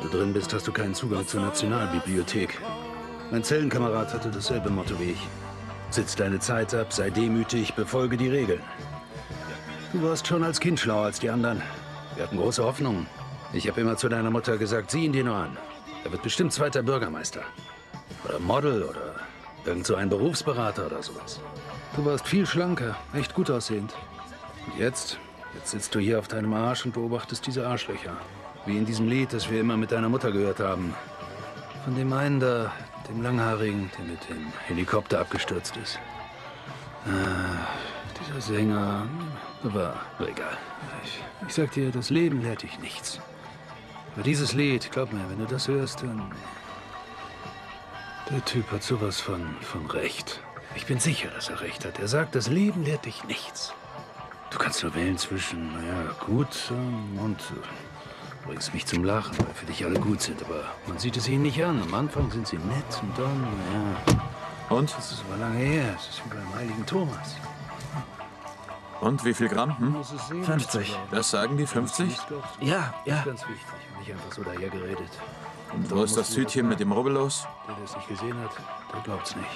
Wenn du drin bist, hast du keinen Zugang zur Nationalbibliothek. Mein Zellenkamerad hatte dasselbe Motto wie ich. Sitz deine Zeit ab, sei demütig, befolge die Regeln. Du warst schon als Kind schlauer als die anderen. Wir hatten große Hoffnungen. Ich habe immer zu deiner Mutter gesagt, sieh ihn dir nur an. Er wird bestimmt zweiter Bürgermeister. Oder Model oder irgend so ein Berufsberater oder sowas. Du warst viel schlanker, echt gut aussehend. Und jetzt? Jetzt sitzt du hier auf deinem Arsch und beobachtest diese Arschlöcher. Wie in diesem Lied, das wir immer mit deiner Mutter gehört haben. Von dem einen da, dem Langhaarigen, der mit dem Helikopter abgestürzt ist. Ah, dieser Sänger. Aber egal. Ich, ich sag dir, das Leben lehrt dich nichts. Aber dieses Lied, glaub mir, wenn du das hörst, dann. Der Typ hat sowas von, von Recht. Ich bin sicher, dass er recht hat. Er sagt, das Leben lehrt dich nichts. Du kannst nur wählen zwischen, naja, gut und. Bringst mich zum Lachen, weil für dich alle gut sind, aber man sieht es ihnen nicht an. Am Anfang sind sie nett und dann, naja. Und? Das ist aber lange her. Es ist wie beim heiligen Thomas. Und wie viel Gramm? Hm? Muss es sehen, 50. aber- Das sagen die 50? Nicht glaubst du. Ja, Das ja. ist ganz wichtig nicht einfach so daher geredet. Und wo ist das Tütchen mit dem Rubbel los? Der, der es nicht gesehen hat, der glaubt's nicht.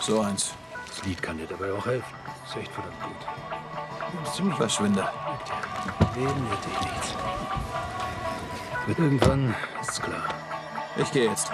So eins. Das Lied kann dir dabei auch helfen. Ist echt verdammt gut. Ziemlich Verschwinde. Leben wird dich nichts. Irgendwann ist's klar. Ich gehe jetzt.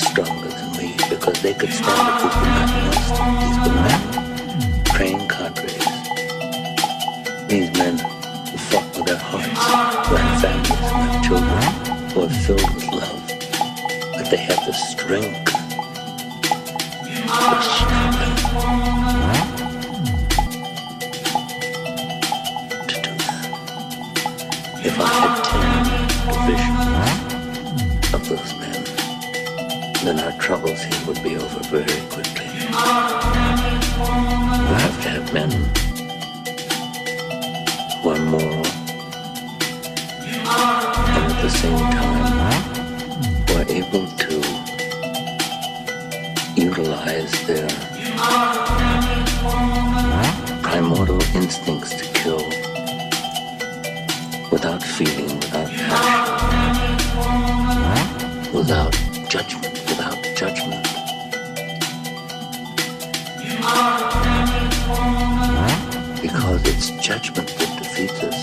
stronger than me because they could stand up to the not. These were men, trained cadres. These men who fought with their hearts, who had families and their children, who are filled with love. But they had the strength to stop if I had ten. then our troubles here would be over very quickly. We have to have men who are moral and at the same time who are able to utilize their primordial instincts to kill. features.